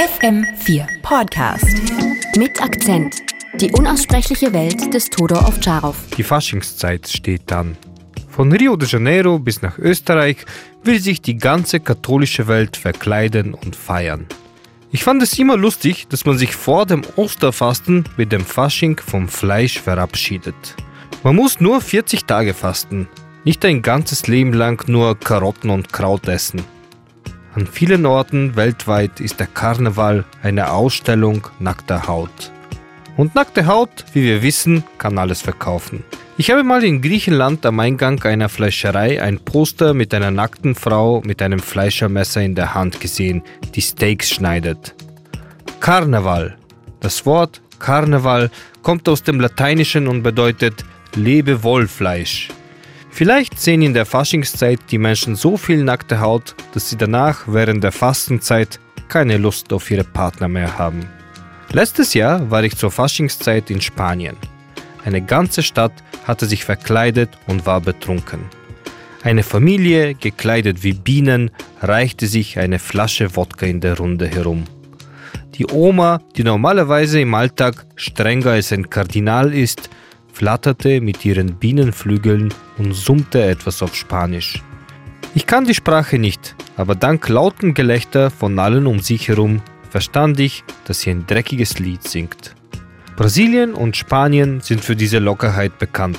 FM4 Podcast. Mit Akzent. Die unaussprechliche Welt des Todor Ovtcharov. Die Faschingszeit steht dann. Von Rio de Janeiro bis nach Österreich will sich die ganze katholische Welt verkleiden und feiern. Ich fand es immer lustig, dass man sich vor dem Osterfasten mit dem Fasching vom Fleisch verabschiedet. Man muss nur 40 Tage fasten, nicht ein ganzes Leben lang nur Karotten und Kraut essen. An vielen Orten weltweit ist der Karneval eine Ausstellung nackter Haut. Und nackte Haut, wie wir wissen, kann alles verkaufen. Ich habe mal in Griechenland am Eingang einer Fleischerei ein Poster mit einer nackten Frau mit einem Fleischermesser in der Hand gesehen, die Steaks schneidet. Karneval. Das Wort Karneval kommt aus dem Lateinischen und bedeutet Lebewollfleisch. Vielleicht sehen in der Faschingszeit die Menschen so viel nackte Haut, dass sie danach während der Fastenzeit keine Lust auf ihre Partner mehr haben. Letztes Jahr war ich zur Faschingszeit in Spanien. Eine ganze Stadt hatte sich verkleidet und war betrunken. Eine Familie, gekleidet wie Bienen, reichte sich eine Flasche Wodka in der Runde herum. Die Oma, die normalerweise im Alltag strenger als ein Kardinal ist, flatterte mit ihren Bienenflügeln und summte etwas auf Spanisch. Ich kann die Sprache nicht, aber dank lauten Gelächter von allen um sich herum verstand ich, dass sie ein dreckiges Lied singt. Brasilien und Spanien sind für diese Lockerheit bekannt.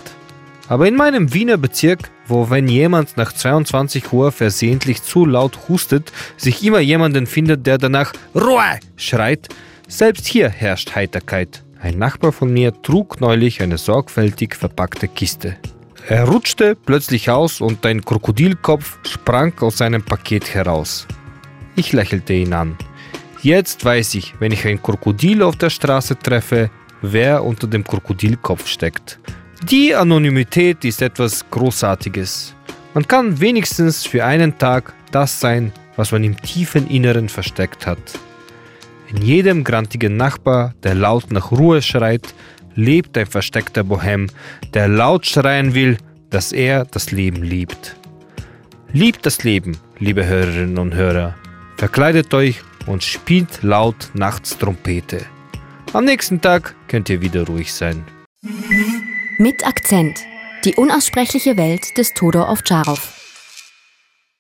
Aber in meinem Wiener Bezirk, wo wenn jemand nach 22 Uhr versehentlich zu laut hustet, sich immer jemanden findet, der danach Ruhe schreit, selbst hier herrscht Heiterkeit. Ein Nachbar von mir trug neulich eine sorgfältig verpackte Kiste. Er rutschte plötzlich aus und ein Krokodilkopf sprang aus seinem Paket heraus. Ich lächelte ihn an. Jetzt weiß ich, wenn ich ein Krokodil auf der Straße treffe, wer unter dem Krokodilkopf steckt. Die Anonymität ist etwas Großartiges. Man kann wenigstens für einen Tag das sein, was man im tiefen Inneren versteckt hat. In jedem grantigen Nachbar, der laut nach Ruhe schreit, lebt ein versteckter Bohem, der laut schreien will, dass er das Leben liebt. Liebt das Leben, liebe Hörerinnen und Hörer. Verkleidet euch und spielt laut nachts Trompete. Am nächsten Tag könnt ihr wieder ruhig sein. Mit Akzent. Die unaussprechliche Welt des Todor Ovtcharov.